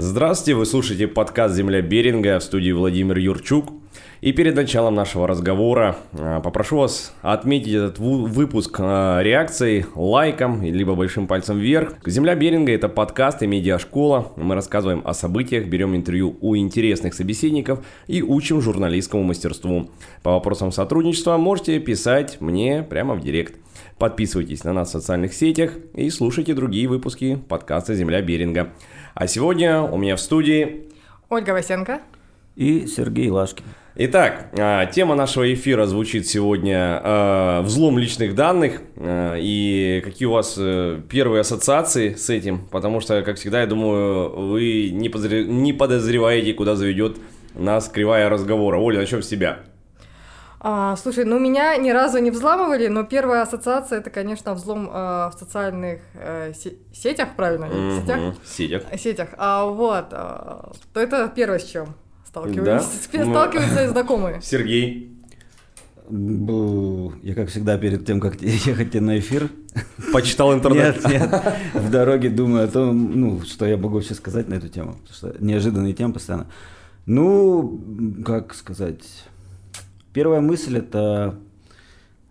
Здравствуйте, вы слушаете подкаст «Земля Беринга» в студии Владимир Юрчук. И перед началом нашего разговора а, попрошу вас отметить этот выпуск а, реакцией, лайком, либо большим пальцем вверх. «Земля Беринга» — это подкаст и медиашкола. Мы рассказываем о событиях, берем интервью у интересных собеседников и учим журналистскому мастерству. По вопросам сотрудничества можете писать мне прямо в директ. Подписывайтесь на нас в социальных сетях и слушайте другие выпуски подкаста «Земля Беринга». А сегодня у меня в студии... Ольга Васенко. И Сергей Лашкин. Итак, а, тема нашего эфира звучит сегодня а, «Взлом личных данных». А, и какие у вас э, первые ассоциации с этим? Потому что, как всегда, я думаю, вы не подозреваете, куда заведет нас кривая разговора. Оля, начнем с тебя. А, слушай, ну меня ни разу не взламывали, но первая ассоциация это, конечно, взлом э, в социальных э, сетях, правильно? Mm-hmm. Сетях? Сетях. Сетях. А вот, э, то это первое с чем сталкиваются, да? сталкиваются и знакомые. Сергей. Я, как всегда, перед тем, как ехать на эфир... Почитал интернет? Нет, нет. В дороге думаю о том, ну, что я могу вообще сказать на эту тему. Потому что неожиданные темы постоянно. Ну, как сказать Первая мысль это,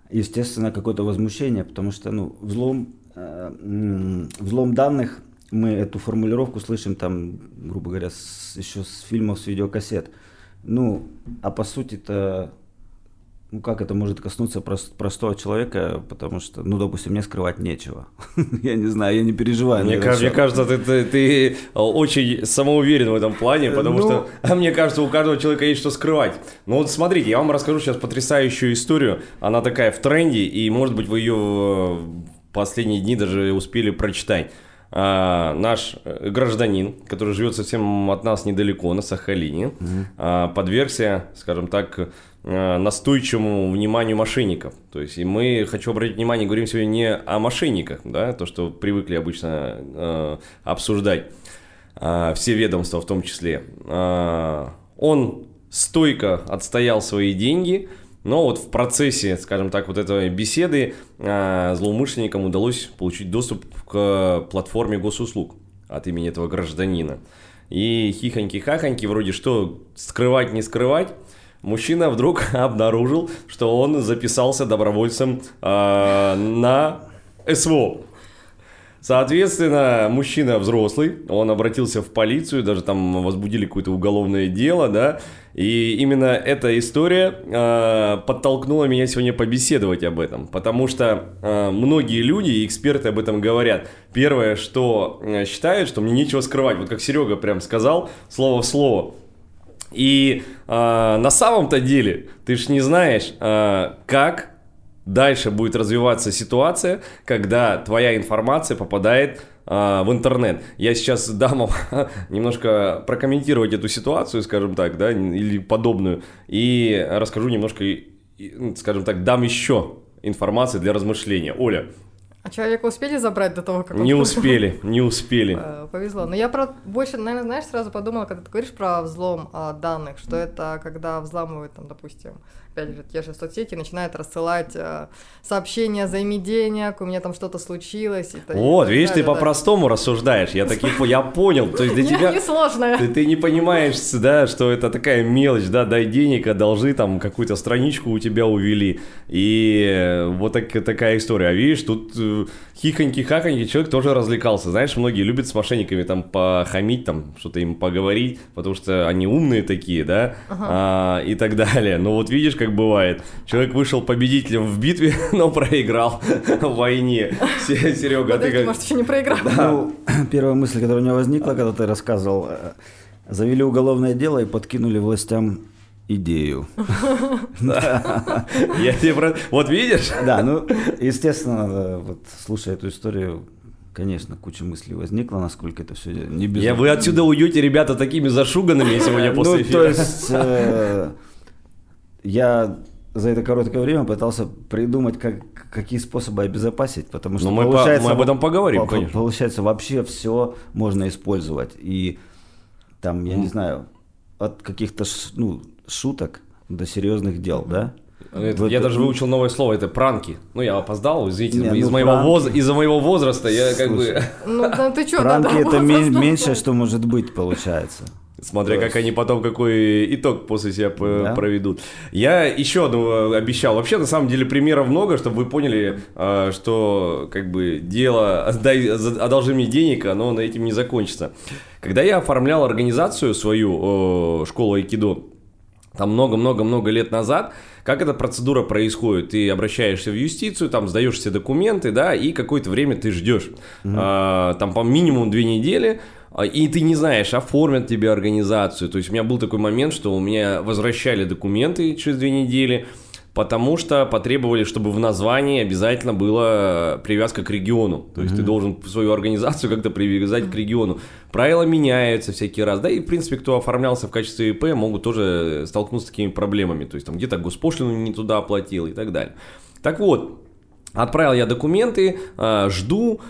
естественно, какое-то возмущение, потому что ну, взлом, э, взлом данных, мы эту формулировку слышим там, грубо говоря, с, еще с фильмов, с видеокассет. Ну, а по сути это ну как это может коснуться прост, простого человека, потому что, ну, допустим, мне скрывать нечего. я не знаю, я не переживаю. Мне, кажется, мне кажется, ты, ты, ты очень самоуверен в этом плане, потому ну... что, а мне кажется, у каждого человека есть что скрывать. Ну вот смотрите, я вам расскажу сейчас потрясающую историю. Она такая в тренде, и, может быть, вы ее последние дни даже успели прочитать. А, наш э, гражданин, который живет совсем от нас недалеко, на Сахалине, угу. а, подвергся, скажем так, Э, настойчивому вниманию мошенников. То есть, и мы, хочу обратить внимание, говорим сегодня не о мошенниках, да, то, что привыкли обычно э, обсуждать э, все ведомства в том числе. Э, он стойко отстоял свои деньги, но вот в процессе, скажем так, вот этой беседы э, злоумышленникам удалось получить доступ к платформе госуслуг от имени этого гражданина. И хихоньки-хахоньки, вроде что скрывать, не скрывать, мужчина вдруг обнаружил, что он записался добровольцем э, на СВО. Соответственно, мужчина взрослый, он обратился в полицию, даже там возбудили какое-то уголовное дело, да, и именно эта история э, подтолкнула меня сегодня побеседовать об этом, потому что э, многие люди и эксперты об этом говорят. Первое, что э, считают, что мне нечего скрывать, вот как Серега прям сказал, слово в слово, и э, на самом-то деле ты ж не знаешь, э, как дальше будет развиваться ситуация, когда твоя информация попадает э, в интернет. Я сейчас дам вам немножко прокомментировать эту ситуацию, скажем так, да, или подобную, и расскажу немножко, скажем так, дам еще информации для размышления. Оля, а человека успели забрать до того, как он... Не успели, не успели. Э, повезло. Но я про больше, наверное, знаешь, сразу подумала, когда ты говоришь про взлом а, данных, что это когда взламывают, там, допустим, опять же, те же соцсети начинают рассылать э, сообщения, займи денег, у меня там что-то случилось. И вот, видишь, ты по-простому рассуждаешь, я таки, я понял, то есть для тебя... Не сложно. Ты, ты не понимаешь, да, что это такая мелочь, да, дай денег, одолжи, там, какую-то страничку у тебя увели, и вот так, такая история. А видишь, тут э, хихоньки-хахоньки, человек тоже развлекался. Знаешь, многие любят с мошенниками там похамить, там, что-то им поговорить, потому что они умные такие, да, ага. а, и так далее. Но вот видишь, как как бывает. Человек вышел победителем в битве, но проиграл в войне. Серега, ты как... может, еще не проиграл. Ну, первая мысль, которая у меня возникла, когда ты рассказывал, э, завели уголовное дело и подкинули властям идею. Я тебе про... Вот видишь? Да, ну, естественно, вот слушая эту историю, конечно, куча мыслей возникла, насколько это все не без... Я, вы отсюда уйдете, ребята, такими зашуганными сегодня после ну, эфира. то есть, э, я за это короткое время пытался придумать, как, какие способы обезопасить, потому что Но мы, по, мы об этом поговорим, по, конечно. Получается, вообще все можно использовать. И там, я mm. не знаю, от каких-то ну, шуток до серьезных дел, да? Это, Вот я даже выучил новое слово, это пранки. Ну, я опоздал, извините, Не, из, ну, моего воз- из-за моего возраста я как бы... Слушай. Ну, да ты чё, Пранки это возраст, меньшее, что может быть, получается. Смотря как они потом какой итог после себя Да. проведут. Я еще одну обещал. Вообще, на самом деле, примеров много, чтобы вы поняли, э, что как бы дело «отдай- одолжи мне денег, оно на этим не закончится. Когда я оформлял организацию свою, школу айкидо, там много-много-много лет назад, как эта процедура происходит? Ты обращаешься в юстицию, там сдаешь все документы, да, и какое-то время ты ждешь. А, там по минимум две недели, а, и ты не знаешь, оформят тебе организацию. То есть у меня был такой момент, что у меня возвращали документы через две недели, потому что потребовали, чтобы в названии обязательно была привязка к региону. То есть ты должен свою организацию как-то привязать к региону. Правила меняются всякий раз. Да и, в принципе, кто оформлялся в качестве ИП, могут тоже столкнуться с такими проблемами. То есть там где-то госпошлину не туда оплатил и так далее. Так вот, отправил я документы, а, жду, а,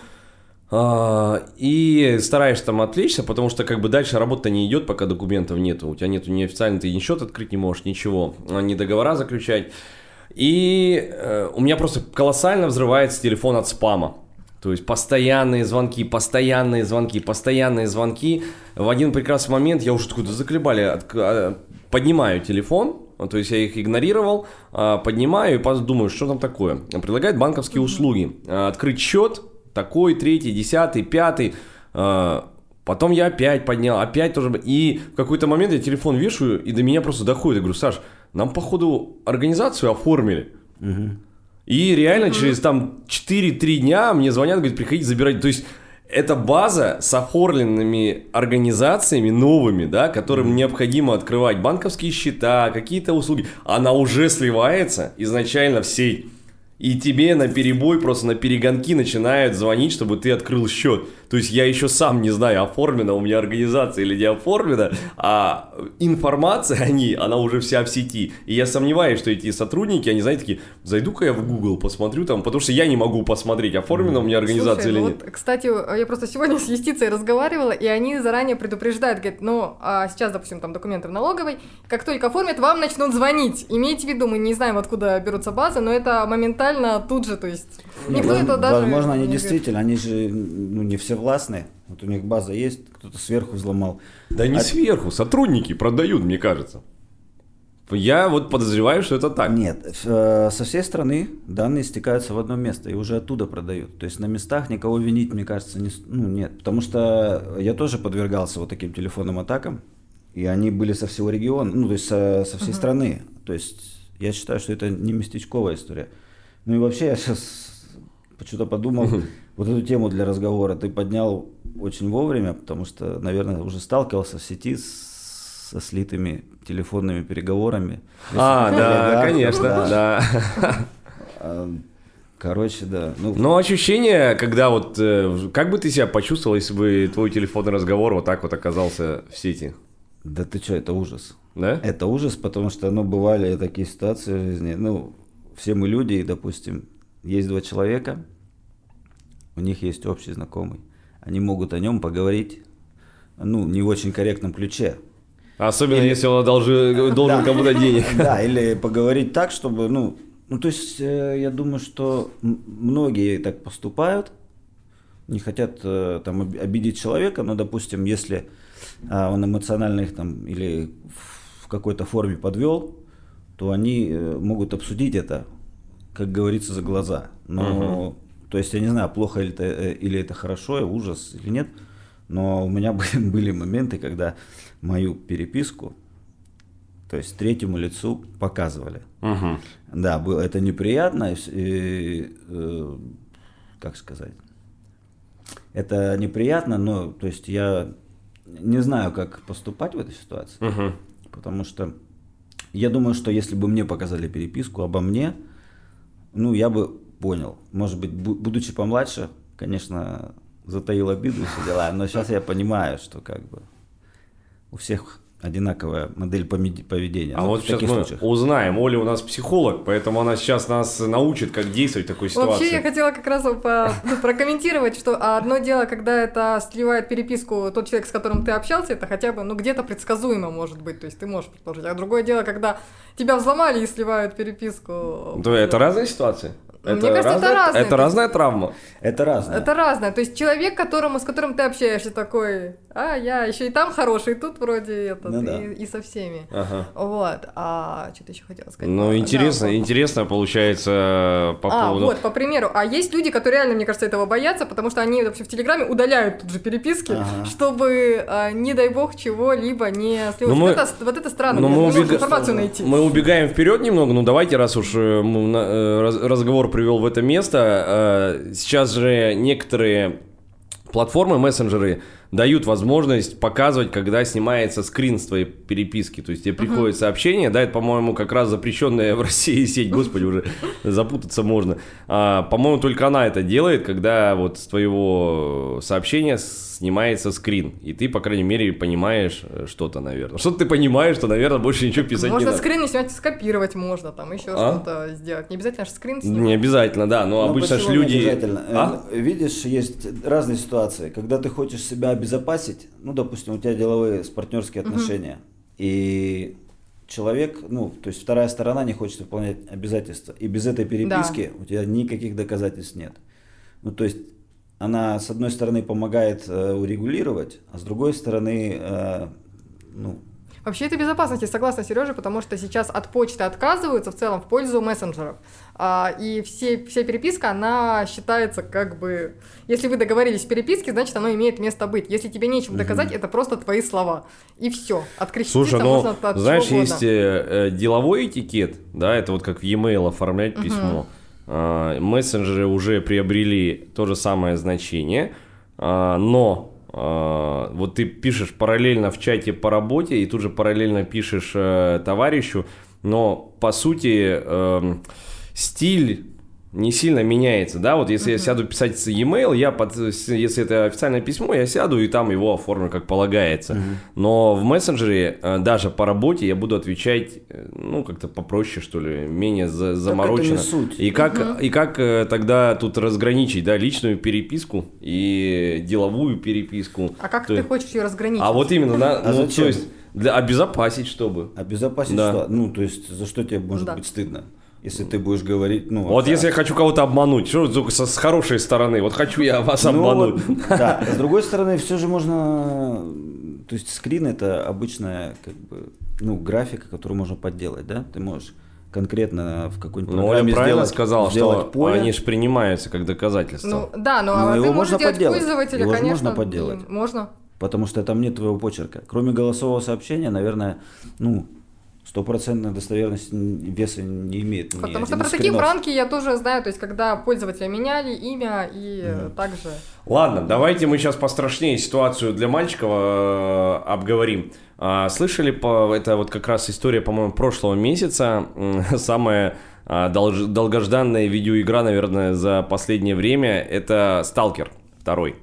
и стараешься там отвлечься, потому что как бы дальше работа не идет, пока документов нету. У тебя нету неофициально, ты ни счет открыть не можешь, ничего, а, ни договора заключать. И э, у меня просто колоссально взрывается телефон от спама. То есть постоянные звонки, постоянные звонки, постоянные звонки. В один прекрасный момент я уже такой, да заколебали, от- а, поднимаю телефон, а, то есть я их игнорировал, а, поднимаю и думаю, что там такое. Предлагает банковские услуги. А, Открыть счет, такой, третий, десятый, пятый. А, Потом я опять поднял, опять тоже. И в какой-то момент я телефон вешаю, и до меня просто доходит. Я говорю, Саш, нам, походу, организацию оформили. И реально через там 4-3 дня мне звонят, говорят, приходите забирать. То есть это база с оформленными организациями новыми, да, которым необходимо открывать банковские счета, какие-то услуги. Она уже сливается изначально в сеть. И тебе на перебой, просто на перегонки начинают звонить, чтобы ты открыл счет. То есть я еще сам не знаю, оформлена у меня организация или не оформлена, а информация о ней, она уже вся в сети. И я сомневаюсь, что эти сотрудники, они, знаете, такие, зайду-ка я в Google, посмотрю там, потому что я не могу посмотреть, оформлена у меня организация Слушай, или ну нет. вот, кстати, я просто сегодня с юстицией разговаривала, и они заранее предупреждают, говорят, ну, а сейчас, допустим, там документы в налоговой, как только оформят, вам начнут звонить. Имейте в виду, мы не знаем, откуда берутся базы, но это моментально тут же, то есть никто Воз- это даже... Возможно, они не действительно, они же ну, не все властные. Вот у них база есть, кто-то сверху взломал. Да не А- сверху, сотрудники продают, мне кажется. Я вот подозреваю, что это так. Нет, э, со всей страны данные стекаются в одно место и уже оттуда продают. То есть на местах никого винить, мне кажется, не, ну, нет. Потому что я тоже подвергался вот таким телефонным атакам, и они были со всего региона, ну, то есть со, со всей страны. То есть я считаю, что это не местечковая история. Ну и вообще я сейчас почему-то подумал, вот эту тему для разговора ты поднял очень вовремя, потому что, наверное, уже сталкивался в сети с- со слитыми телефонными переговорами. А, да, Олигархов, конечно, да. А, Короче, да. Ну, Но ощущение, когда вот... э, Как бы ты себя почувствовал, если бы твой телефонный разговор вот так вот оказался в сети? да ты что, это ужас. Да? Это ужас, потому что, ну, бывали такие ситуации в жизни. Ну, все мы люди, и, допустим, есть два человека, у них есть общий знакомый. Они могут о нем поговорить, ну, не в очень корректном ключе. Особенно, если он одолжи- должен кому-то денег. Да, или поговорить так, чтобы, ну, ну, то есть, э, я думаю, что многие так поступают, не хотят э, там об- обидеть человека, но, допустим, если а, он эмоционально их там или в какой-то форме подвел, то они э, могут обсудить это, как говорится, за глаза. Но, то есть, я не знаю, плохо ли это, э, или это хорошо, ужас или нет, но у меня были, моменты, когда мою переписку, то есть третьему лицу показывали. Мгм. Да, было это неприятно, и и, э, как сказать, это неприятно, но, то есть я не знаю, как поступать в этой ситуации, Мгм. потому что я думаю, что если бы мне показали переписку обо мне, ну, я бы понял. Может быть, бу- будучи помладше, конечно, затаил обиду и все дела, но сейчас я понимаю, что как бы у всех одинаковая модель поведения. А ну, вот сейчас мы случаях. узнаем. Оля у нас психолог, поэтому она сейчас нас научит, как действовать в такой ситуации. Вообще я хотела как раз по, ну, прокомментировать, что одно дело, когда это сливает переписку тот человек, с которым ты общался, это хотя бы ну где-то предсказуемо может быть, то есть ты можешь предположить. А другое дело, когда тебя взломали и сливают переписку. Да, это разные ситуации. Это Мне кажется, разное, это разное. Это разная травма. Это разное. Это разное. То есть человек, которому, с которым ты общаешься, такой, а, я еще и там хороший, и тут вроде этот, ну, да. и, и со всеми. Ага. Вот. А что-то еще хотела сказать. Ну, интересно, да, интересно получается по а, поводу... вот, по примеру. А есть люди, которые реально, мне кажется, этого боятся, потому что они вообще в Телеграме удаляют тут же переписки, ага. чтобы, а, не дай бог, чего-либо не слилось. Ну, мы... вот, это, вот это странно, ну, мы убег... информацию найти. Мы убегаем вперед немного, ну давайте, раз уж э, э, разговор привел в это место, э, сейчас же некоторые платформы, мессенджеры дают возможность показывать, когда снимается скрин с твоей переписки. То есть тебе приходит uh-huh. сообщение, да, это, по-моему, как раз запрещенная в России сеть, господи, уже запутаться можно. А, по-моему, только она это делает, когда вот с твоего сообщения снимается скрин, и ты, по крайней мере, понимаешь э, что-то, наверное. Что-то ты понимаешь, что, наверное, больше ничего писать можно не надо. Можно скрин не снять, скопировать можно, там еще а? что-то сделать. Не обязательно же скрин снимать. Не обязательно, да, но ну, обычно же люди... Не обязательно? А? Э, видишь, есть разные ситуации, когда ты хочешь себя обезопасить, ну, допустим, у тебя деловые с партнерские отношения, угу. и человек, ну, то есть вторая сторона не хочет выполнять обязательства, и без этой переписки да. у тебя никаких доказательств нет. Ну, то есть она, с одной стороны, помогает э, урегулировать, а с другой стороны, э, ну, Вообще это безопасность, я согласна, Сережа, потому что сейчас от почты отказываются в целом в пользу мессенджеров. А, и все, вся переписка, она считается как бы... Если вы договорились в переписке, значит, оно имеет место быть. Если тебе нечем доказать, это просто твои слова. И все. Откреститься Слушай, ну, можно от знаешь, есть э, э, деловой этикет, да, это вот как в e-mail оформлять угу. письмо. Э, мессенджеры уже приобрели то же самое значение, э, но а, вот ты пишешь параллельно в чате по работе и тут же параллельно пишешь э, товарищу, но по сути э, стиль не сильно меняется, да, вот если uh-huh. я сяду писать e-mail, я под, если это официальное письмо, я сяду и там его оформлю как полагается, uh-huh. но в мессенджере э, даже по работе я буду отвечать, э, ну, как-то попроще, что ли, менее за, заморочено. суть. И как, uh-huh. и как э, тогда тут разграничить, да, личную переписку и деловую переписку? А как то... ты хочешь ее разграничить? А вот именно, да, а ну, то есть для обезопасить, чтобы. Обезопасить да. что? Ну, то есть за что тебе может быть стыдно? Если ты будешь говорить, ну... Вот да. если я хочу кого-то обмануть, что только с хорошей стороны, вот хочу я вас ну, обмануть. Вот, да, с другой стороны, все же можно... То есть скрин это обычная как бы, ну, графика, которую можно подделать, да? Ты можешь конкретно в какой-нибудь ну, программе правильно сделать, сказал, сделать что поле. они же принимаются как доказательство. Ну, да, но, но а его можно подделать. пользователя, его конечно, можно подделать. Можно. Потому что там нет твоего почерка. Кроме голосового сообщения, наверное, ну, стопроцентная достоверность веса не имеет. Потому что про такие пранки я тоже знаю, то есть когда пользователя меняли имя и mm. также. Ладно, давайте мы сейчас пострашнее ситуацию для мальчиков э, обговорим. А, слышали по это вот как раз история, по-моему, прошлого месяца, самая а, долгожданная видеоигра, наверное, за последнее время, это Сталкер второй.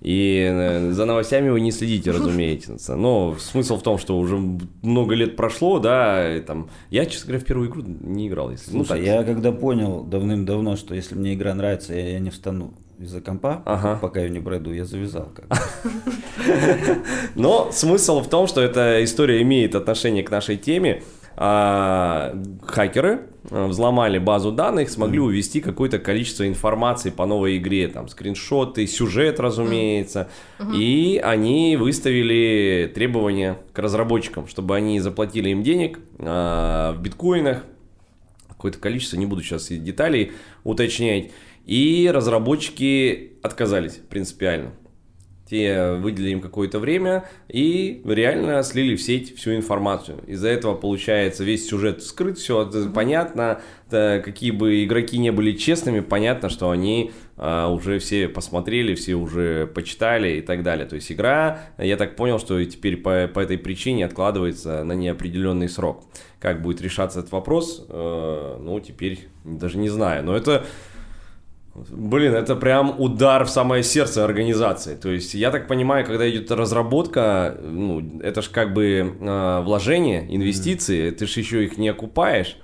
И э, за новостями вы не следите, разумеется. Но смысл в том, что уже много лет прошло, да, и там... Я, честно говоря, в первую игру не играл. Если... Ну, Слушай, ну, так... я когда понял давным-давно, что если мне игра нравится, я, я не встану из-за компа, ага. пока я не пройду, я завязал. Но смысл в том, что эта история имеет отношение к нашей теме. А, хакеры э, взломали базу данных, смогли увести какое-то количество информации по новой игре, там скриншоты, сюжет, разумеется, и они выставили требования к разработчикам, чтобы они заплатили им денег а, в биткоинах, какое-то количество, не буду сейчас деталей уточнять, и разработчики отказались принципиально. Те выделили им какое-то время и реально слили в сеть всю информацию. Из-за этого, получается, весь сюжет скрыт, все mm-hmm. понятно. Да, какие бы игроки не были честными, понятно, что они а, уже все посмотрели, все уже почитали и так далее. То есть игра, я так понял, что теперь по, по этой причине откладывается на неопределенный срок. Как будет решаться этот вопрос, э, ну, теперь даже не знаю. Но это Блин, это прям удар в самое сердце организации. То есть, я так понимаю, когда идет разработка, ну, это же как бы э, вложение, инвестиции, mm-hmm. ты же еще их не окупаешь.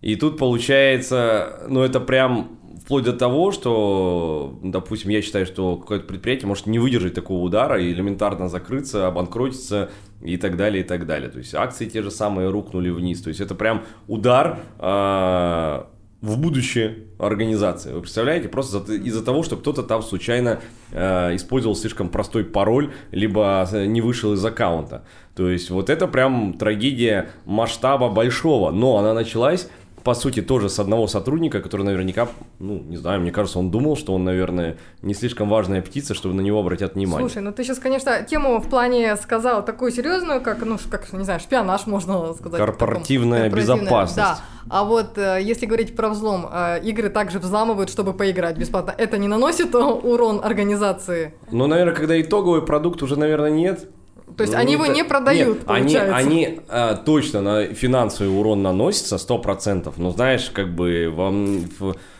И тут получается, ну, это прям вплоть до того, что, допустим, я считаю, что какое-то предприятие может не выдержать такого удара и элементарно закрыться, обанкротиться и так далее, и так далее. То есть акции те же самые рухнули вниз. То есть это прям удар э, в будущее организации. Вы представляете? Просто из-за того, что кто-то там случайно э, использовал слишком простой пароль, либо э, не вышел из аккаунта. То есть вот это прям трагедия масштаба большого. Но она началась по сути, тоже с одного сотрудника, который наверняка, ну, не знаю, мне кажется, он думал, что он, наверное, не слишком важная птица, чтобы на него обратят внимание. Слушай, ну ты сейчас, конечно, тему в плане сказал такую серьезную, как, ну, как, не знаю, шпионаж, можно сказать. Корпоративная таком, безопасность. Да. А вот э, если говорить про взлом, э, игры также взламывают, чтобы поиграть бесплатно. Это не наносит урон организации? Ну, наверное, когда итоговый продукт уже, наверное, нет. То есть ну, они это... его не продают, Нет, получается. Они, они а, точно на финансовый урон наносятся, 100%. Но знаешь, как бы вам...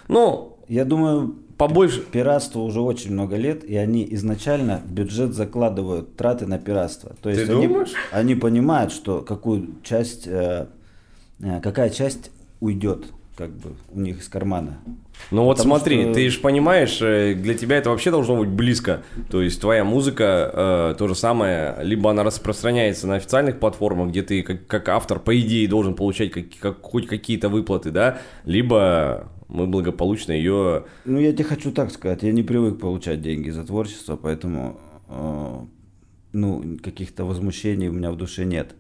Ну... Я думаю, побольше. Пиратство уже очень много лет, и они изначально в бюджет закладывают траты на пиратство. То есть Ты они, думаешь? они понимают, что какую часть, э, э какая часть уйдет как бы у них из кармана. Ну вот Потому смотри, что... ты же понимаешь, э, для тебя это вообще должно быть близко. То есть твоя музыка э, то же самое, либо она распространяется на официальных платформах, где ты как, как автор, по идее, должен получать как, как, хоть какие-то выплаты, да, либо мы благополучно ее... Ну я тебе хочу так сказать, я не привык получать деньги за творчество, поэтому э, ну каких-то возмущений у меня в душе нет.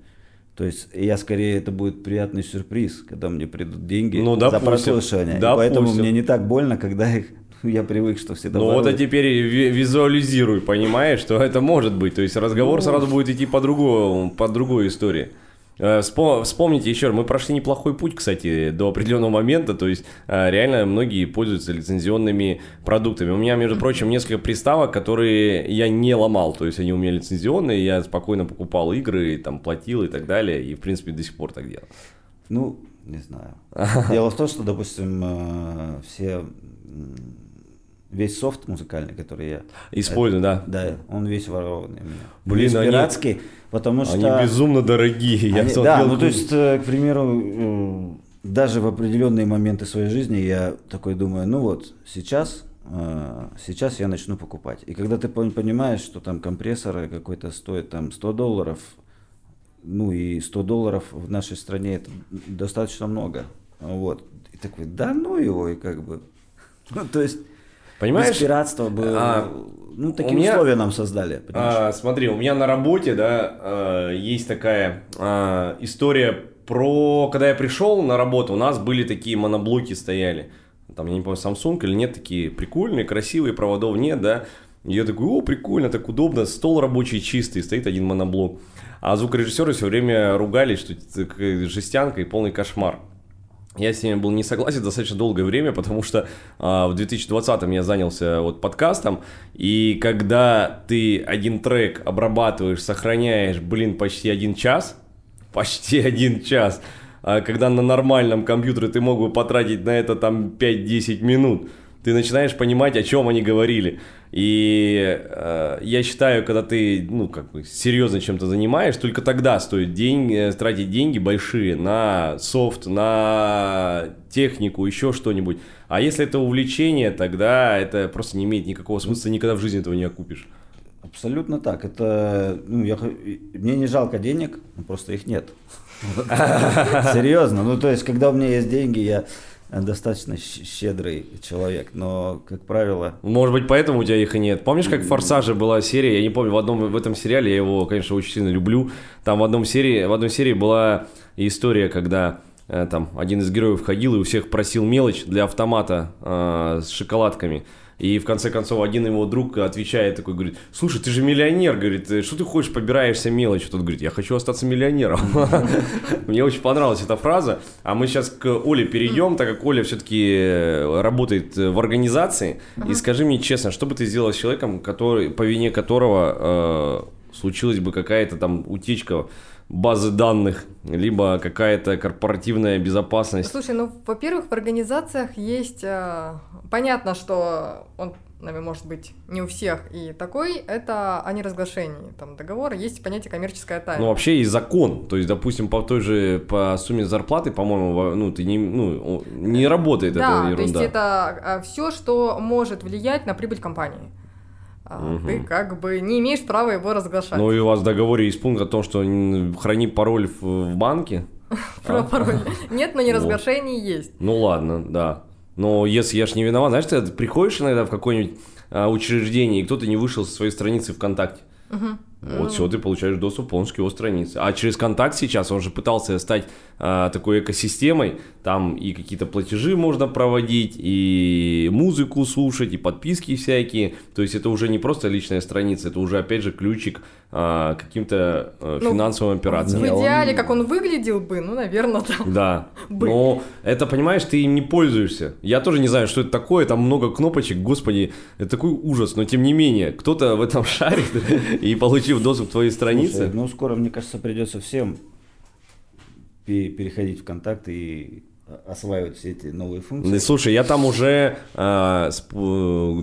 То есть я скорее это будет приятный сюрприз, когда мне придут деньги ну, допустим, за прослушивание. Допустим. И поэтому мне не так больно, когда их я привык, что всегда. Ну вот а теперь визуализируй, понимаешь, что это может быть. То есть разговор ну, сразу будет идти по другому, по другой истории. Э, вспомните еще, мы прошли неплохой путь, кстати, до определенного момента, то есть э, реально многие пользуются лицензионными продуктами. У меня, между прочим, несколько приставок, которые я не ломал, то есть они у меня лицензионные, я спокойно покупал игры, там платил и так далее, и в принципе до сих пор так делаю. Ну, не знаю. Дело в том, что, допустим, э, все весь софт музыкальный, который я использую, да. Да, он весь ворованный у меня. Блин, весь они, пиратский, потому что они безумно дорогие. Я они, да, ну то есть, э, к примеру, э, даже в определенные моменты своей жизни я такой думаю, ну вот сейчас э, сейчас я начну покупать. И когда ты понимаешь, что там компрессор какой-то стоит там 100 долларов, ну и 100 долларов в нашей стране это достаточно много. Вот. И такой, да ну его, и как бы. Ну, то есть Понимаешь? Без пиратства бы, а, ну, такие меня, условия нам создали. А, смотри, у меня на работе, да, а, есть такая а, история про, когда я пришел на работу, у нас были такие моноблоки стояли. Там, я не помню, Samsung или нет, такие прикольные, красивые, проводов нет, да. И я такой, о, прикольно, так удобно, стол рабочий чистый, стоит один моноблок. А звукорежиссеры все время ругались, что это жестянка и полный кошмар. Я с ними был не согласен достаточно долгое время, потому что а, в 2020-м я занялся вот подкастом, и когда ты один трек обрабатываешь, сохраняешь, блин, почти один час, почти один час, а когда на нормальном компьютере ты мог бы потратить на это там 5-10 минут, ты начинаешь понимать, о чем они говорили. И э, я считаю, когда ты, ну, как бы серьезно чем-то занимаешь, только тогда стоит деньги, э, тратить деньги большие на софт, на технику, еще что-нибудь. А если это увлечение, тогда это просто не имеет никакого смысла, никогда в жизни этого не окупишь. Абсолютно так. Это, ну, я, мне не жалко денег, просто их нет. Серьезно. Ну, то есть, когда у меня есть деньги, я достаточно щедрый человек, но, как правило... Может быть, поэтому у тебя их и нет. Помнишь, как в «Форсаже» была серия, я не помню, в одном в этом сериале, я его, конечно, очень сильно люблю, там в, одном серии, в одной серии была история, когда э, там один из героев ходил и у всех просил мелочь для автомата э, с шоколадками. И в конце концов один его друг отвечает такой, говорит, слушай, ты же миллионер, говорит, что ты хочешь, побираешься мелочь? Тот говорит, я хочу остаться миллионером. Мне очень понравилась эта фраза. А мы сейчас к Оле перейдем, так как Оля все-таки э, работает в организации. И скажи мне честно, что бы ты сделала с человеком, который, по вине которого случилась бы какая-то там утечка базы данных, либо какая-то корпоративная безопасность. Слушай, ну, во-первых, в организациях есть... Э, понятно, что он наверное, может быть, не у всех и такой, это о неразглашении там, договора, есть понятие коммерческая тайна. Ну, вообще есть закон, то есть, допустим, по той же, по сумме зарплаты, по-моему, ну, ты не, ну, не работает да, эта ерунда. то есть это а, все, что может влиять на прибыль компании. Угу. Ты как бы не имеешь права его разглашать. Ну и у вас в договоре есть пункт о том, что храни пароль в банке. Про пароль. Нет, но неразглашение есть. Ну ладно, да. Но если я ж не виноват, знаешь, ты приходишь иногда в какое-нибудь а, учреждение, и кто-то не вышел со своей страницы ВКонтакте. Вот, все, ты получаешь доступ полностью к его странице. А через контакт сейчас он же пытался стать а, такой экосистемой. Там и какие-то платежи можно проводить, и музыку слушать, и подписки всякие. То есть это уже не просто личная страница, это уже опять же ключик а, каким-то а, ну, финансовым операциям. В идеале, как он выглядел бы, ну, наверное, да. Да. Но это, понимаешь, ты им не пользуешься. Я тоже не знаю, что это такое, там много кнопочек, господи, это такой ужас. Но тем не менее, кто-то в этом шарит и получил доступ к твоей странице. Слушай, ну, скоро, мне кажется, придется всем переходить в контакт и осваивать все эти новые функции. Слушай, я там уже э,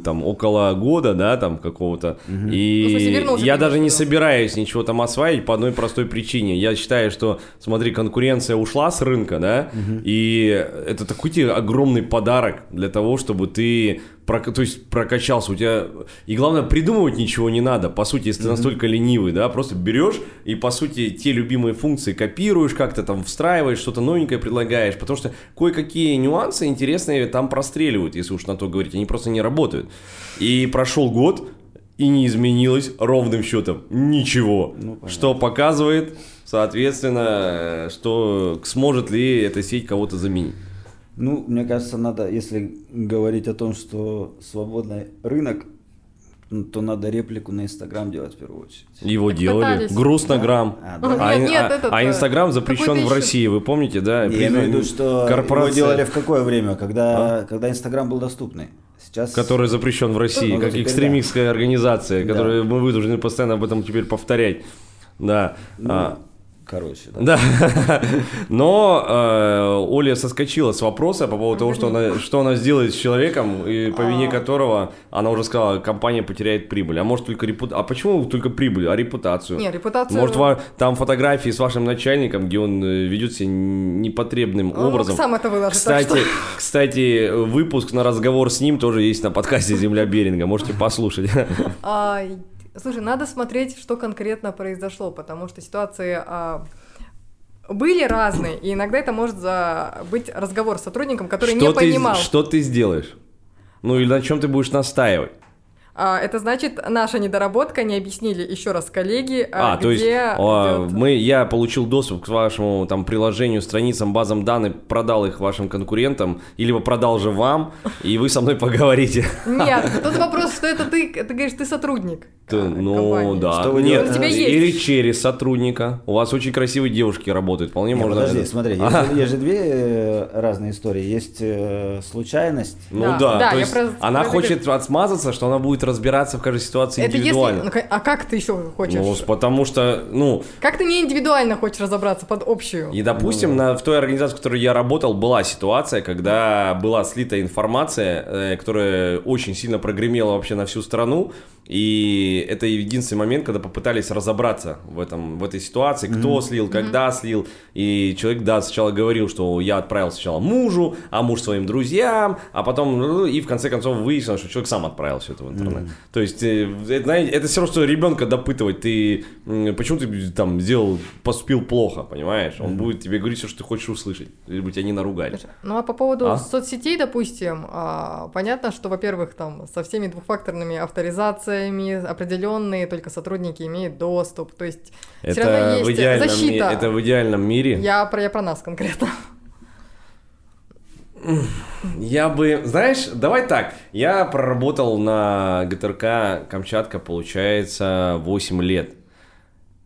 там около года, да, там какого-то, угу. и ну, я даже не собираюсь ничего там осваивать по одной простой причине. Я считаю, что, смотри, конкуренция ушла с рынка, да, угу. и это такой тебе огромный подарок для того, чтобы ты то есть прокачался, у тебя... И главное, придумывать ничего не надо, по сути, если ты mm-hmm. настолько ленивый, да, просто берешь и, по сути, те любимые функции копируешь, как-то там встраиваешь, что-то новенькое предлагаешь, потому что кое-какие нюансы интересные там простреливают, если уж на то говорить, они просто не работают. И прошел год, и не изменилось ровным счетом ничего, ну, что показывает, соответственно, что сможет ли эта сеть кого-то заменить. Ну, мне кажется, надо, если говорить о том, что свободный рынок, то надо реплику на Инстаграм делать в первую очередь. Его так делали. Пытались. Грустнограмм. Да. А, да. а, нет, нет, а, этот, а Инстаграм запрещен в России, вы помните, да? Я имею в виду, что корпорация... его делали в какое время? Когда, а? когда Инстаграм был доступный. Сейчас... Который запрещен в России, ну, как экстремистская да. организация, которую да. мы вынуждены постоянно об этом теперь повторять. Да. Ну, а, короче. Да. да. Но э, Оля соскочила с вопроса по поводу того, что она, что она сделает с человеком, и по вине а. которого она уже сказала, компания потеряет прибыль. А может только репутацию. А почему только прибыль, а репутацию? Не, репутацию... Может ва... там фотографии с вашим начальником, где он э, ведет себя непотребным он образом. сам это выложит, кстати, что... кстати, выпуск на разговор с ним тоже есть на подкасте «Земля Беринга». Можете послушать. Слушай, надо смотреть, что конкретно произошло, потому что ситуации а, были разные, и иногда это может за... быть разговор с сотрудником, который что не ты, понимал. Что ты сделаешь? Ну или на чем ты будешь настаивать? А, это значит, наша недоработка не объяснили еще раз коллеги, а, где то есть а, мы, я получил доступ к вашему там приложению, страницам, базам данных, продал их вашим конкурентам, или продал же вам, и вы со мной поговорите. Нет, тут вопрос, что это ты, ты говоришь, ты сотрудник. Ты, ну компании. да. Что вы Нет, у тебя есть. или через сотрудника. У вас очень красивые девушки работают, вполне Нет, можно. Подожди, смотри, ага. есть, есть же две э, разные истории. Есть э, случайность. Ну да, да, да то есть она хочет отмазаться, что она будет разбираться в каждой ситуации это индивидуально. Если, ну, а как ты еще хочешь? Ну, потому что, ну... Как ты не индивидуально хочешь разобраться под общую? И, допустим, ну, на, в той организации, в которой я работал, была ситуация, когда была слита информация, э, которая очень сильно прогремела вообще на всю страну, и это единственный момент, когда попытались разобраться в, этом, в этой ситуации, кто mm-hmm. слил, когда mm-hmm. слил. И человек, да, сначала говорил, что я отправил сначала мужу, а муж своим друзьям, а потом, ну, и в конце концов выяснилось, что человек сам отправил все это в интернет. Mm-hmm. То есть, э, это, знаете, это все равно, что ребенка допытывать, ты, почему ты там сделал, поступил плохо, понимаешь? Он mm-hmm. будет тебе говорить все, что ты хочешь услышать, либо тебя не наругали. Ну, а по поводу а? соцсетей, допустим, а, понятно, что, во-первых, там, со всеми двухфакторными авторизациями определенные только сотрудники имеют доступ, то есть это все равно есть в идеальном защита. Ми- это в идеальном мире. Я про, я про нас конкретно. Я бы, знаешь, давай так, я проработал на ГТРК Камчатка, получается, 8 лет.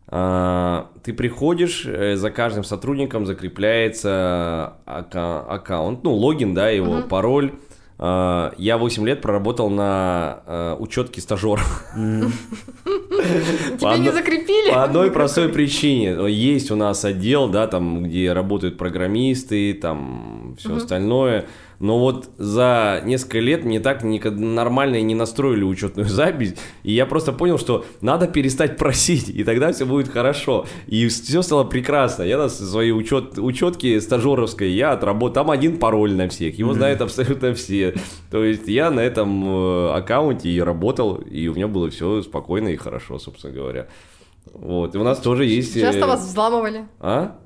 А, ты приходишь, э, за каждым сотрудником закрепляется ака- аккаунт, ну, логин, да, его, uh-huh. пароль. А, я 8 лет проработал на а, учетке стажера. Тебе не закрепили? По одной простой причине. Есть у нас отдел, да, там, где работают программисты, там, все остальное. Но вот за несколько лет мне так нормально не настроили учетную запись, и я просто понял, что надо перестать просить, и тогда все будет хорошо. И все стало прекрасно. Я на своей учет, учетке стажеровской, я отработал, там один пароль на всех, его знают абсолютно все. То есть я на этом э, аккаунте и работал, и у меня было все спокойно и хорошо, собственно говоря. Вот, и у нас тоже есть... Часто э, вас взламывали? А?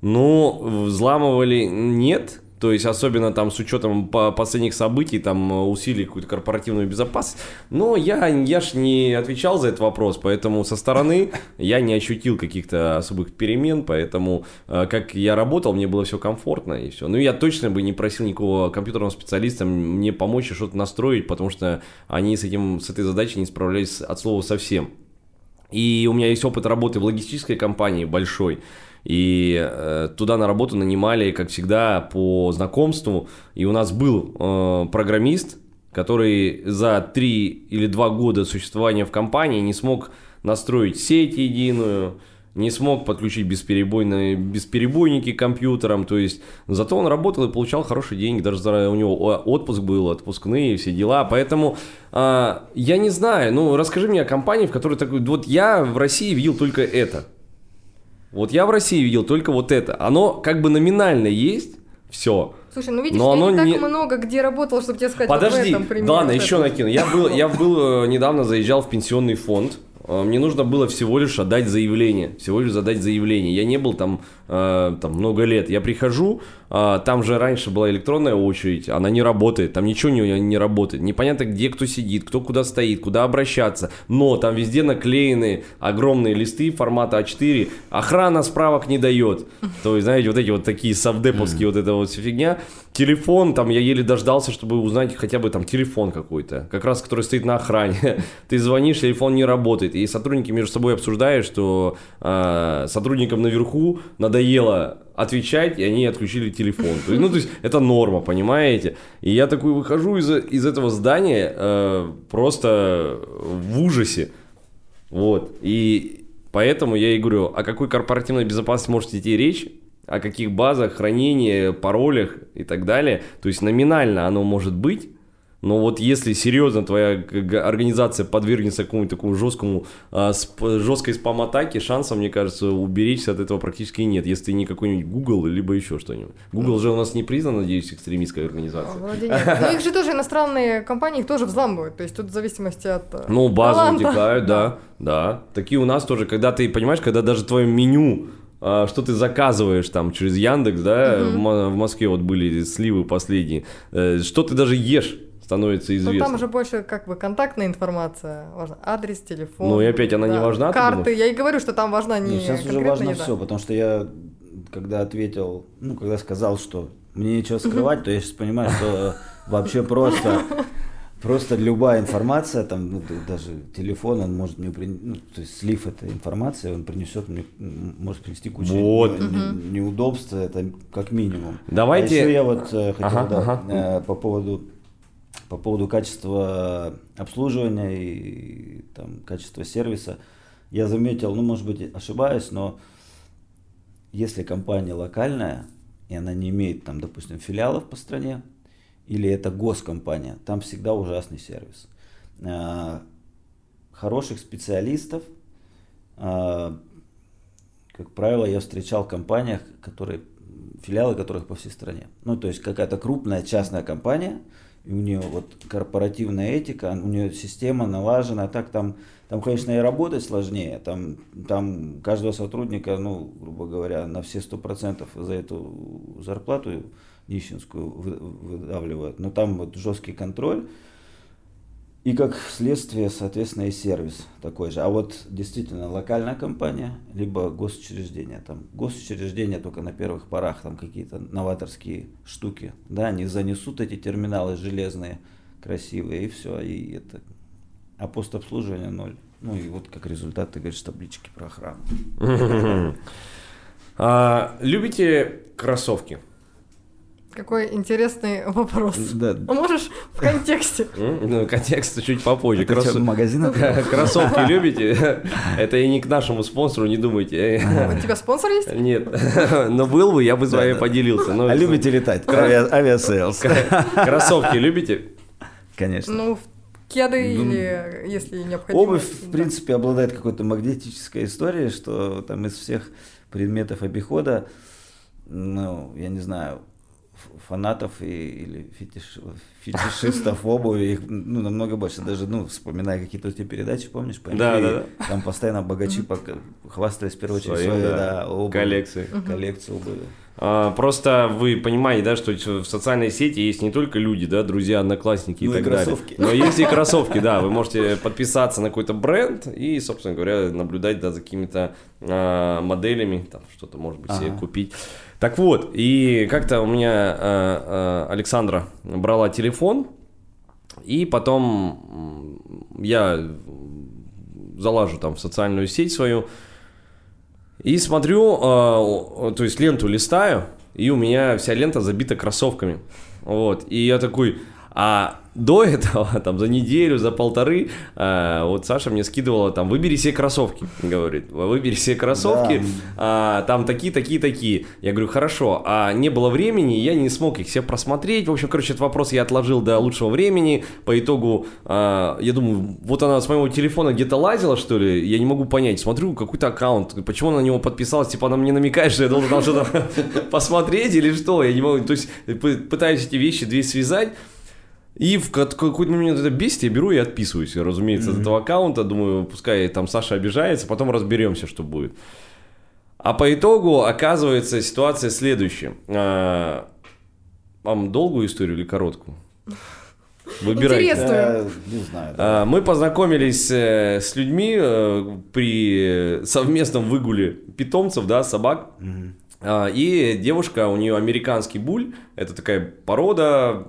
Ну, взламывали нет, то есть, особенно там с учетом последних событий, там э, усилили какую-то корпоративную безопасность. Но я, я ж не отвечал за этот вопрос, поэтому со стороны я не ощутил каких-то особых перемен, поэтому э, как я работал, мне было все комфортно и все. Ну, я точно бы не просил никакого компьютерного специалиста мне помочь и что-то настроить, потому что они с, этим, с этой задачей не справлялись от слова совсем. И у меня есть опыт работы в логистической компании большой. И э, туда на работу нанимали, как всегда, по знакомству. И у нас был э, программист, который за три или два года существования в компании не смог настроить сеть единую, не смог подключить бесперебойные, бесперебойники к компьютерам, то есть зато он работал и получал хорошие деньги, даже у него отпуск был, отпускные, все дела, поэтому э, я не знаю, ну расскажи мне о компании, в которой такой, вот я в России видел только это, вот я в России видел только вот это. Оно как бы номинально есть, все. Слушай, ну видишь, Но я не так не... много где работал, чтобы тебе сказать Подожди, вот в этом ладно, еще накину. Я был, я был э, недавно заезжал в пенсионный фонд. Э, мне нужно было всего лишь отдать заявление, всего лишь задать заявление. Я не был там, э, там много лет. Я прихожу, э, там же раньше была электронная очередь, она не работает, там ничего не, не работает. Непонятно, где кто сидит, кто куда стоит, куда обращаться. Но там везде наклеены огромные листы формата А4. Охрана справок не дает. То есть, знаете, вот эти вот такие совдеповские вот эта вот фигня. Телефон, там я еле дождался, чтобы узнать хотя бы там телефон какой-то, как раз который стоит на охране. Ты звонишь, телефон не работает. И сотрудники между собой обсуждают, что э, сотрудникам наверху надоело отвечать, и они отключили телефон. То есть, ну, то есть это норма, понимаете? И я такой выхожу из, из этого здания э, просто в ужасе. Вот. И поэтому я и говорю, о какой корпоративной безопасности может идти речь, о каких базах хранения, паролях и так далее. То есть номинально оно может быть, но вот если серьезно твоя организация подвергнется какому-то такому жесткому, а, жесткой спам-атаке, шансов, мне кажется, уберечься от этого практически нет, если ты не какой-нибудь Google, либо еще что-нибудь. Google же у нас не признан, надеюсь, экстремистской организацией. Вроде нет. Но их же тоже иностранные компании их тоже взламывают, то есть тут в зависимости от э, Ну, базы утекают, да, да. Такие у нас тоже, когда ты, понимаешь, когда даже твое меню а, что ты заказываешь там через Яндекс, да, угу. в Москве вот были сливы последние, э, что ты даже ешь становится известно. Ну, там уже больше как бы контактная информация важна. Адрес, телефон. Ну, и опять она да. не важна? Карты. Я и говорю, что там важна не Нет, Сейчас уже важно еда. все, потому что я, когда ответил, ну, когда сказал, что мне нечего скрывать, то я сейчас понимаю, что вообще просто Просто любая информация, там, ну, даже телефон, он может мне принести, ну, то есть слив этой информации, он принесет мне, может принести кучу вот. не, неудобств, это как минимум. Давайте. А еще я вот э, хотел, ага, да, ага. э, по поводу по поводу качества обслуживания и там, качества сервиса, я заметил, ну, может быть, ошибаюсь, но если компания локальная, и она не имеет, там, допустим, филиалов по стране, или это госкомпания, там всегда ужасный сервис. А, хороших специалистов, а, как правило, я встречал в компаниях, которые, филиалы которых по всей стране. Ну, то есть какая-то крупная частная компания, и у нее вот корпоративная этика, у нее система налажена, так там, там, конечно, и работать сложнее, там, там каждого сотрудника, ну, грубо говоря, на все сто процентов за эту зарплату нищенскую выдавливают. Но там вот жесткий контроль. И как следствие, соответственно, и сервис такой же. А вот действительно локальная компания, либо госучреждение. Там госучреждения только на первых порах там какие-то новаторские штуки. Да, они занесут эти терминалы железные, красивые, и все. И это... А постобслуживание ноль. Ну и вот как результат, ты говоришь, таблички про охрану. А, любите кроссовки? Какой интересный вопрос. Да. А можешь в контексте? Ну, контекст чуть попозже. Это Кросс- что, магазин? Кроссовки любите? Это и не к нашему спонсору, не думайте. У тебя спонсор есть? Нет, но был бы, я бы с вами поделился. А любите летать? Авиа- Авиасейлс. Кроссовки любите? Конечно. Ну, кеды Ну, или если необходимо. Обувь, в принципе, обладает какой-то магнетической историей, что там из всех предметов обихода, ну, я не знаю, фанатов и, или фетиш- фетишистов обуви, их ну, намного больше. Даже, ну, вспоминая какие-то тебя передачи, помнишь, по Да, да, да. там постоянно богачи пок- хвастались в первую очередь своей, да, да, обувью, коллекцией. коллекцией обуви. А, Просто вы понимаете, да, что в социальной сети есть не только люди, да, друзья, одноклассники и Ну и так далее. кроссовки. Но есть и кроссовки, да. Вы можете подписаться на какой-то бренд и, собственно говоря, наблюдать да, за какими-то а, моделями, там что-то, может быть, себе Ага. купить. Так вот, и как-то у меня а, а, Александра брала телефон, и потом я залажу там в социальную сеть свою, и смотрю, э, то есть ленту листаю, и у меня вся лента забита кроссовками. Вот. И я такой, а до этого, там, за неделю, за полторы, э, вот Саша мне скидывала, там, выбери себе кроссовки, говорит, выбери себе кроссовки, Да. а, там такие, такие, такие. Я говорю, хорошо, а не было времени, я не смог их все просмотреть. В общем, короче, этот вопрос я отложил до лучшего времени. По итогу, а, я думаю, вот она с моего телефона где-то лазила, что ли, я не могу понять. Смотрю, какой-то аккаунт, почему она на него подписалась, типа она мне намекает, что я должен там что-то посмотреть или что, я не могу. То есть пы- пытаюсь эти вещи две связать. И в ка- какой-то момент это бесит, я беру и отписываюсь, разумеется, от этого аккаунта. Думаю, пускай там Саша обижается, потом разберемся, что будет. А по итогу оказывается ситуация следующая. А, Вам долгую историю или короткую? Выбирайте. Интересно. Я не знаю. А, Мы познакомились э, с людьми э, при совместном выгуле питомцев, да, собак. Мгм. А, И девушка, у нее американский буль, это такая порода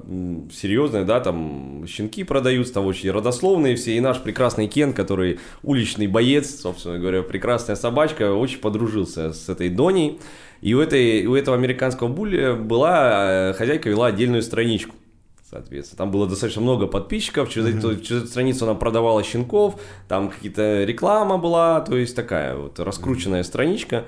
серьезная, да, там щенки продаются, там очень родословные все, и наш прекрасный Кен, который уличный боец, собственно говоря, прекрасная собачка, очень подружился с этой Доней, и у, этой, у этого американского буля была, э, хозяйка вела отдельную страничку. Соответственно, там было достаточно много подписчиков, через, эту, через эту страницу она продавала щенков, там какие-то реклама была, то есть такая вот раскрученная страничка.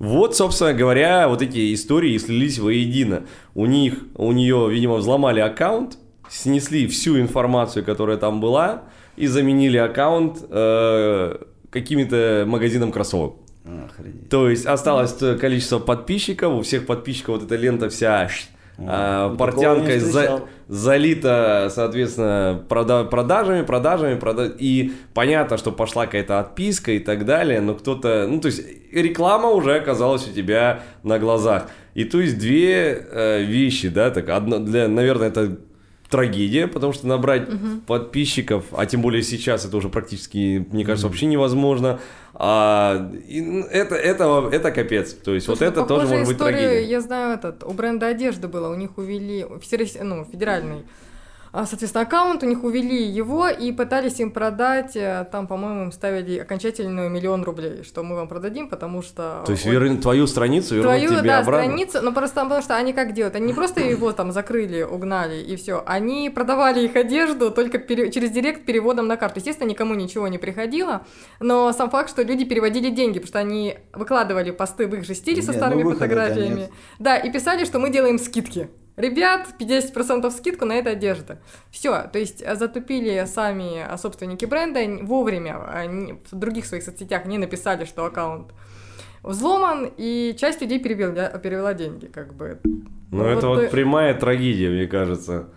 Вот, собственно говоря, вот эти истории слились воедино. У них, у нее, видимо, взломали аккаунт, снесли всю информацию, которая там была, и заменили аккаунт э, каким-то магазином кроссовок. Охренеть. То есть осталось количество подписчиков, у всех подписчиков вот эта лента вся а, ну, портянкой такого не за- встречал. залита, соответственно, прода- продажами, продажами, прода- и понятно, что пошла какая-то отписка и так далее, но кто-то, ну то есть реклама уже оказалась у тебя на глазах. И то есть две э, вещи, да, так одно для, наверное, это трагедия, потому что набрать подписчиков, а тем более сейчас это уже практически, мне кажется, вообще невозможно. А, и, ну, это, это, это капец. То есть Слушай, вот это тоже может быть история, трагедия. Я знаю, этот, у бренда одежды было, у них увели, ну, федеральный, соответственно, аккаунт, у них увели его и пытались им продать, э, там, по-моему, им ставили окончательную миллион рублей, что мы вам продадим, потому что... То есть вот твою страницу вернуть Твою, тебе да, обратно? страницу, но просто потому что они как делают? Они не просто его там закрыли, угнали и все, они продавали их одежду только пере- через директ переводом на карту. Естественно, никому ничего не приходило, но сам факт, что люди переводили деньги, потому что они выкладывали посты в их же стиле со Не, ну старыми выхода-то фотографиями. нет. Да, и писали, что мы делаем скидки. Ребят, 50% скидку на это одежда. Все, то есть а, затупили сами а, собственники бренда вовремя, а, не- в других своих соцсетях не написали, что аккаунт взломан, и часть людей перевела, перевела деньги, как бы. Ну, это вот э, прямая трагедия, мне кажется.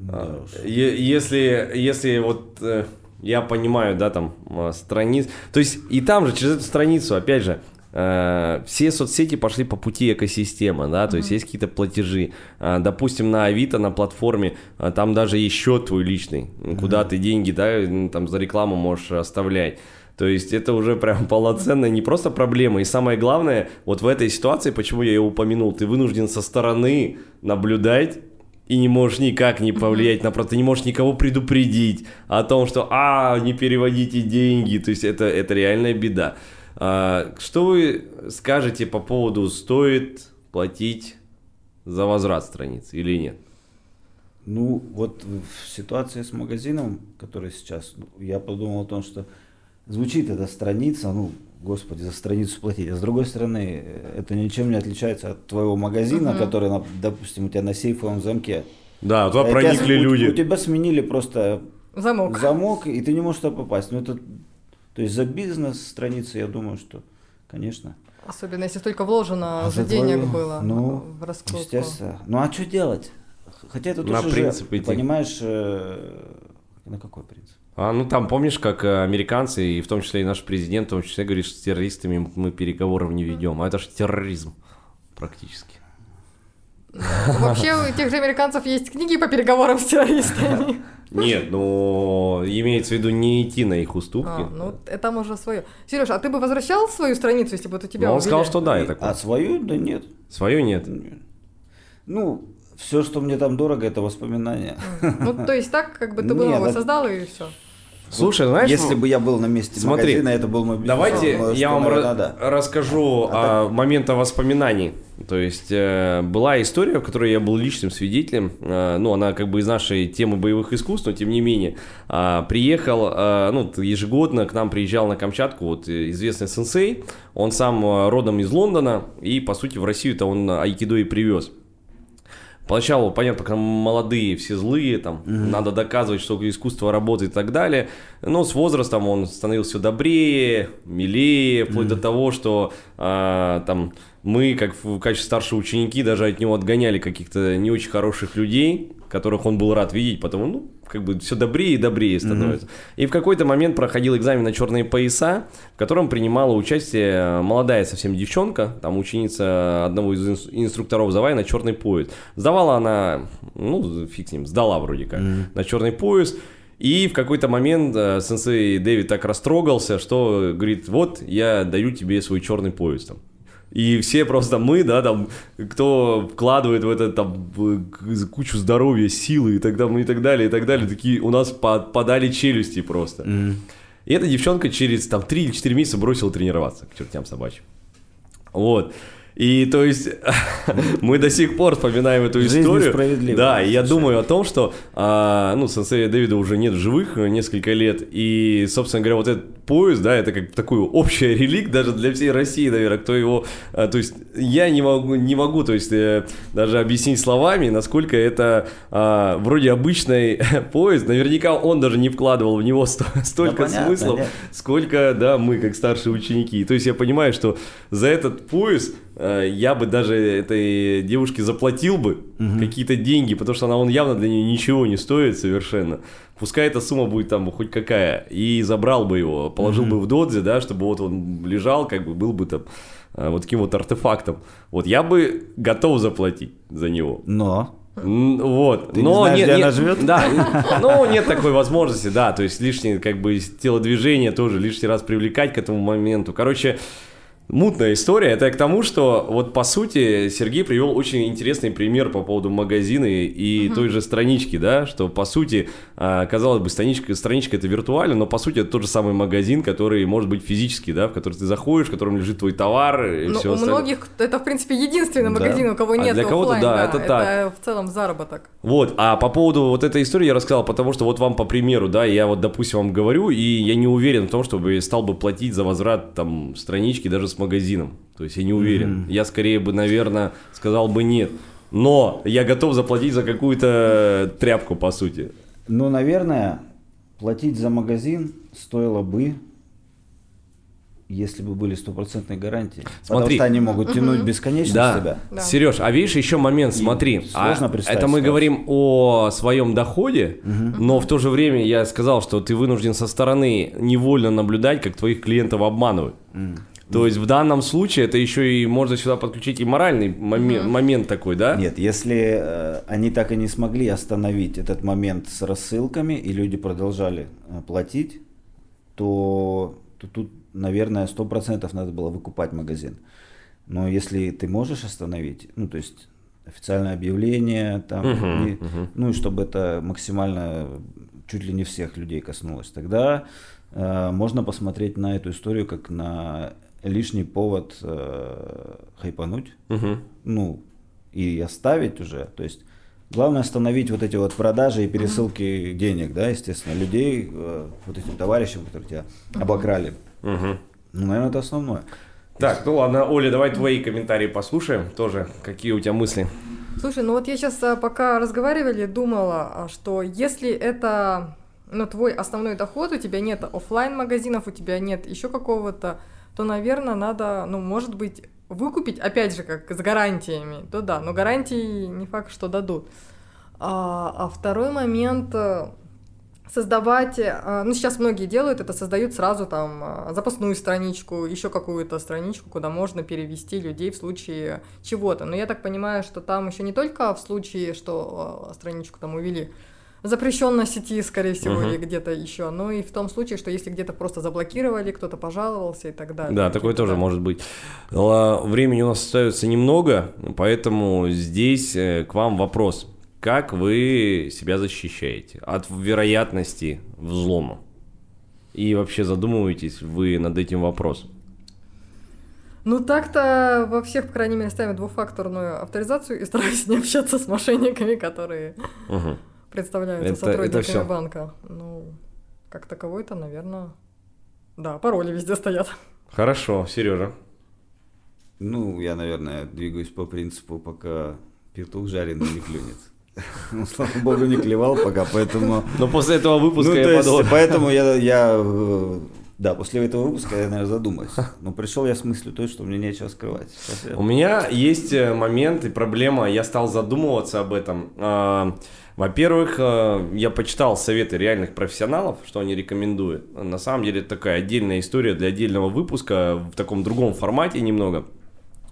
Да А, Если, если вот э, я понимаю, да, там а, страниц, то есть и там же через эту страницу, опять же, э, все соцсети пошли по пути экосистемы, да, то есть есть какие-то платежи. А, Допустим, на Авито, на платформе, а, там даже есть счет твой личный, куда ты деньги, да, там за рекламу можешь оставлять. То есть это уже прям полноценная не просто проблема. И самое главное, вот в этой ситуации, почему я ее упомянул, ты вынужден со стороны наблюдать и не можешь никак не повлиять на просто, ты не можешь никого предупредить о том, что а, не переводите деньги. То есть это, это реальная беда. А, что вы скажете по поводу стоит платить за возврат страницы или нет? Ну, вот в ситуации с магазином, который сейчас, ну, я подумал о том, что звучит эта страница, ну, господи, за страницу платить. А с другой стороны, это ничем не отличается от твоего магазина, угу. который, допустим, у тебя на сейфовом замке. Да, туда проникли тебя, люди. У, у тебя сменили просто замок. замок, и ты не можешь туда попасть. Ну, это, то есть за бизнес страницы, я думаю, что, конечно. Особенно если столько вложено а за денег твою, было ну, в раскрутку. Естественно. Ну а что делать? Хотя это тоже, принцип же, понимаешь, э, на какой принцип? А, ну там помнишь, как э, американцы, и в том числе и наш президент, в том числе говорит, что с террористами мы переговоров не ведем. А это же терроризм практически. Вообще у тех же американцев есть книги по переговорам с террористами. Нет, ну имеется в виду не идти на их уступки. А, ну это уже свое. Сереж, а ты бы возвращал свою страницу, если бы у тебя? Ну, он сказал, что да, я так. А свою? Да нет. Свою нет. Ну, все, что мне там дорого, это воспоминания. Ну, то есть так, как бы ты был его создал и все. Слушай, знаешь, если бы я был на месте смотри, магазина, это был мой бизнес. Давайте но, я вам наверное, да. расскажу а, о момента воспоминаний. То есть э, была история, в которой я был личным свидетелем. Э, ну, она как бы из нашей темы боевых искусств, но тем не менее. Э, приехал, э, ну, ежегодно к нам приезжал на Камчатку вот известный сенсей. Он сам э, родом из Лондона и, по сути, в Россию-то он айкидо и привез. Поначалу, понятно, когда молодые, все злые, там, mm-hmm. надо доказывать, что искусство работает и так далее. Но с возрастом он становился все добрее, милее, вплоть mm-hmm. до того, что а, там мы, как в качестве старшие ученики, даже от него отгоняли каких-то не очень хороших людей, которых он был рад видеть, потому, ну, как бы все добрее и добрее становится. Mm-hmm. И в какой-то момент проходил экзамен на черные пояса, в котором принимала участие молодая совсем девчонка, там ученица одного из инструкторов Завай на черный пояс. Сдавала она, ну, фиг с ним, сдала вроде как, mm-hmm. на черный пояс. И в какой-то момент э, сенсей Дэвид так растрогался, что говорит, вот я даю тебе свой черный пояс там. И все просто мы, да, там, кто вкладывает в это там кучу здоровья, силы и так далее, и так далее, и так далее, такие у нас подали челюсти просто. Mm. И эта девчонка через там 3 или 4 месяца бросила тренироваться к чертям собачьим. Вот. И то есть мы до сих пор вспоминаем эту Жизнь историю. Да, и я думаю о том, что а, ну, сенсея Дэвида уже нет в живых несколько лет. И, собственно говоря, вот этот поезд, да, это как такой общий реликт даже для всей России, наверное, кто его... А, то есть я не могу, не могу то есть, э, даже объяснить словами, насколько это а, вроде обычный поезд. Наверняка он даже не вкладывал в него сто, столько да, понятно, смыслов, нет. сколько, да, мы как старшие ученики. То есть я понимаю, что за этот поезд Э, я бы даже этой девушке заплатил бы угу. какие-то деньги, потому что она он явно для нее ничего не стоит совершенно. Пускай эта сумма будет там хоть какая, и забрал бы его, положил угу. бы в додзе, да, чтобы вот он лежал, как бы был бы там э, вот таким вот артефактом. Вот я бы готов заплатить за него. Но вот, Ты но не знаешь, нет, где нет, она живет? Да, но нет такой возможности, да, то есть лишнее как бы телодвижение тоже лишний раз привлекать к этому моменту. Короче, Мутная история. Это к тому, что вот по сути Сергей привел очень интересный пример по поводу магазина и uh-huh. той же странички, да, что по сути, а, казалось бы, страничка, страничка это виртуально, но по сути это тот же самый магазин, который может быть физический, да, в который ты заходишь, в котором лежит твой товар и ну, все У остальное. многих это, в принципе, единственный да. магазин, у кого нет а для кого-то, да, да, это, это так. в целом заработок. Вот, а по поводу вот этой истории я рассказал, потому что вот вам по примеру, да, я вот, допустим, вам говорю, и я не уверен в том, чтобы стал бы платить за возврат там странички даже с магазином. То есть я не уверен. Mm-hmm. Я скорее бы, наверное, сказал бы нет. Но я готов заплатить за какую-то тряпку, по сути. Ну, наверное, платить за магазин стоило бы, если бы были стопроцентные гарантии. Смотри. Потому что они могут тянуть угу. бесконечно да. себя. Да. Сереж, а видишь, еще момент, смотри. И сложно а, представить. Это мы ситуацию. говорим о своем доходе, угу. но в то же время я сказал, что ты вынужден со стороны невольно наблюдать, как твоих клиентов обманывают. Угу. То есть в данном случае это еще и можно сюда подключить и моральный момент, момент такой, да? Нет, если э, они так и не смогли остановить этот момент с рассылками и люди продолжали э, платить, то, то тут, наверное, сто процентов надо было выкупать магазин. Но если ты можешь остановить, ну то есть официальное объявление, там, uh-huh, не, uh-huh. ну и чтобы это максимально чуть ли не всех людей коснулось, тогда э, можно посмотреть на эту историю как на лишний повод э, хайпануть. Угу. Ну, и оставить уже. То есть главное остановить вот эти вот продажи и пересылки денег, да, естественно, людей, э, вот этим товарищам, которые тебя обокрали. Uh-huh. Ну, наверное, это основное. Так, ну ладно, Оля, давай твои комментарии послушаем тоже. Какие у тебя мысли? Слушай, ну вот я сейчас, а, пока разговаривали, думала, а, что если это ну, твой основной доход, у тебя нет офлайн магазинов у тебя нет еще какого-то, то, наверное, надо, ну, может быть, выкупить, опять же, как с гарантиями, то да, но гарантии не факт, что дадут. А, а второй момент, э, создавать, э, ну сейчас многие делают это, создают сразу там э, запасную страничку, еще какую-то страничку, куда можно перевести людей в случае чего-то. Но я так понимаю, что там еще не только в случае, что страничку там увели, запрещенной сети, скорее всего, uh-huh. или где-то еще. Ну и в том случае, что если где-то просто заблокировали, кто-то пожаловался и так далее. Да, такое тоже да. может быть. Но времени у нас остается немного, поэтому здесь э, к вам вопрос. Как вы себя защищаете от вероятности взлома? И вообще задумываетесь вы над этим вопросом? Ну, так-то во всех, по крайней мере, ставим двухфакторную авторизацию и стараюсь не общаться с мошенниками, которые угу представляются это, сотрудниками это банка. Ну, как таковой-то, наверное, да, пароли везде стоят. Хорошо, Сережа. Ну, я, наверное, двигаюсь по принципу, пока петух жареный не клюнет. Ну, слава богу, не клевал пока, поэтому... Но после этого выпуска ну, я подумал... Поэтому я, я э, да, после этого выпуска я, наверное, задумаюсь. Но пришел я с мыслью той, что мне нечего скрывать. У меня есть э, момент и проблема, я стал задумываться об этом. Во-первых, э, я почитал советы реальных профессионалов, что они рекомендуют. На самом деле это такая отдельная история для отдельного выпуска в таком другом формате немного.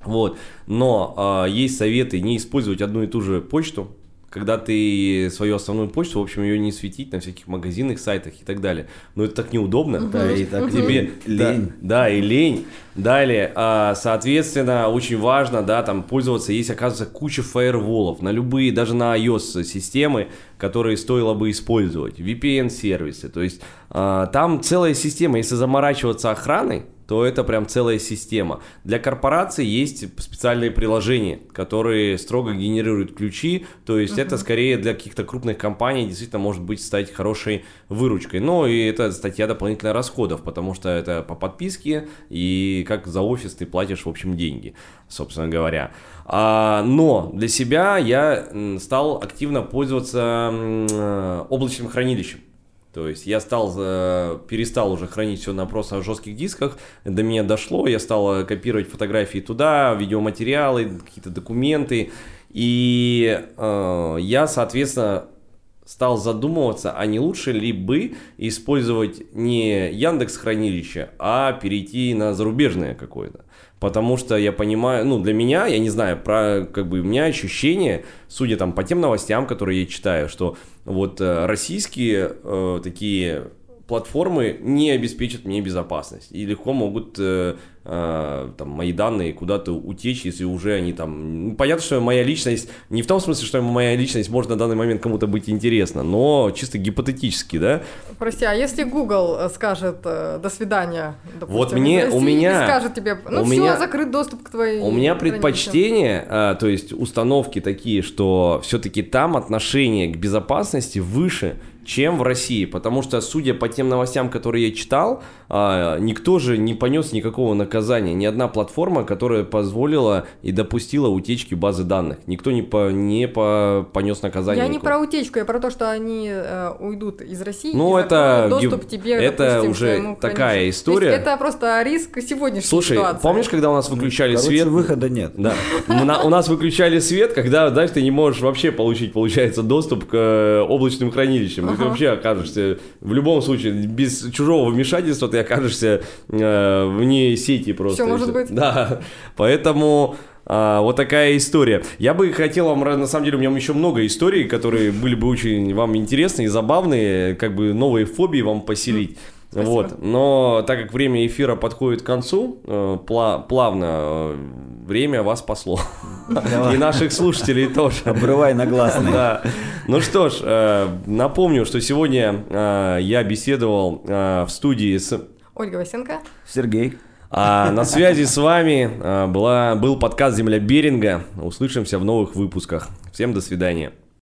Вот. Но э, есть советы не использовать одну и ту же почту, когда ты свою основную почту, в общем, ее не светить на всяких магазинах, сайтах и так далее. Но это так неудобно. Да, и так тебе лень. Да, да, и лень. Далее, а, соответственно, очень важно, да, там пользоваться, есть, оказывается, куча фаерволов на любые, даже на iOS системы, которые стоило бы использовать, VPN-сервисы, то есть а, там целая система, если заморачиваться охраной, то это прям целая система. Для корпораций есть специальные приложения, которые строго генерируют ключи, то есть uh-huh. это скорее для каких-то крупных компаний действительно может быть стать хорошей выручкой. Но и это статья дополнительных расходов, потому что это по подписке и как за офис ты платишь в общем деньги, собственно говоря. А, но для себя я стал активно пользоваться э, облачным хранилищем. То есть я стал, э, перестал уже хранить все на просто жестких дисках, до меня дошло, я стал э, копировать фотографии туда, видеоматериалы, какие-то документы, и э, я, соответственно, стал задумываться, а не лучше ли бы использовать не Яндекс хранилище, а перейти на зарубежное какое-то. Потому что я понимаю, ну, для меня, я не знаю, про, как бы, у меня ощущение, судя там по тем новостям, которые я читаю, что вот э, российские э, такие платформы не обеспечат мне безопасность и легко могут э, э, там, мои данные куда-то утечь, если уже они там... Ну, понятно, что моя личность, не в том смысле, что моя личность может на данный момент кому-то быть интересна, но чисто гипотетически, да? Прости, а если Google э, скажет э, «до свидания», допустим, вот мне, у меня... скажет тебе «ну у все, меня, закрыт доступ к твоей У меня предпочтение, э, то есть установки такие, что все-таки там отношение к безопасности выше, чем в России, потому что, судя по тем новостям, которые я читал, никто же не понес никакого наказания, ни одна платформа, которая позволила и допустила утечки базы данных, никто не, по, не по, понес наказание. Я никакого. не про утечку, я про то, что они э, уйдут из России. Ну это доступ тебе, это допустим, уже такая история. это просто риск сегодняшней Слушай, ситуации. помнишь, когда у нас выключали Короче, свет? выхода нет. Да. У нас выключали свет, когда, знаешь, ты не можешь вообще получить, получается, доступ к э, облачным хранилищам ты вообще окажешься в любом случае без чужого вмешательства ты окажешься э, вне сети просто. Все может быть. Да, поэтому а, вот такая история. Я бы хотел вам, на самом деле, у меня еще много историй, которые были бы очень вам интересны и забавные, как бы новые фобии вам поселить. Спасибо. Вот. Но так как время эфира подходит к концу, э, плавно э, время вас спасло. И наших слушателей тоже. Обрывай на гласный. Да. Ну что ж, э, напомню, что сегодня я беседовал в студии с... Ольга Васенко. Сергей. А на связи с вами а, была, был подкаст «Земля Беринга». Услышимся в новых выпусках. Всем до свидания.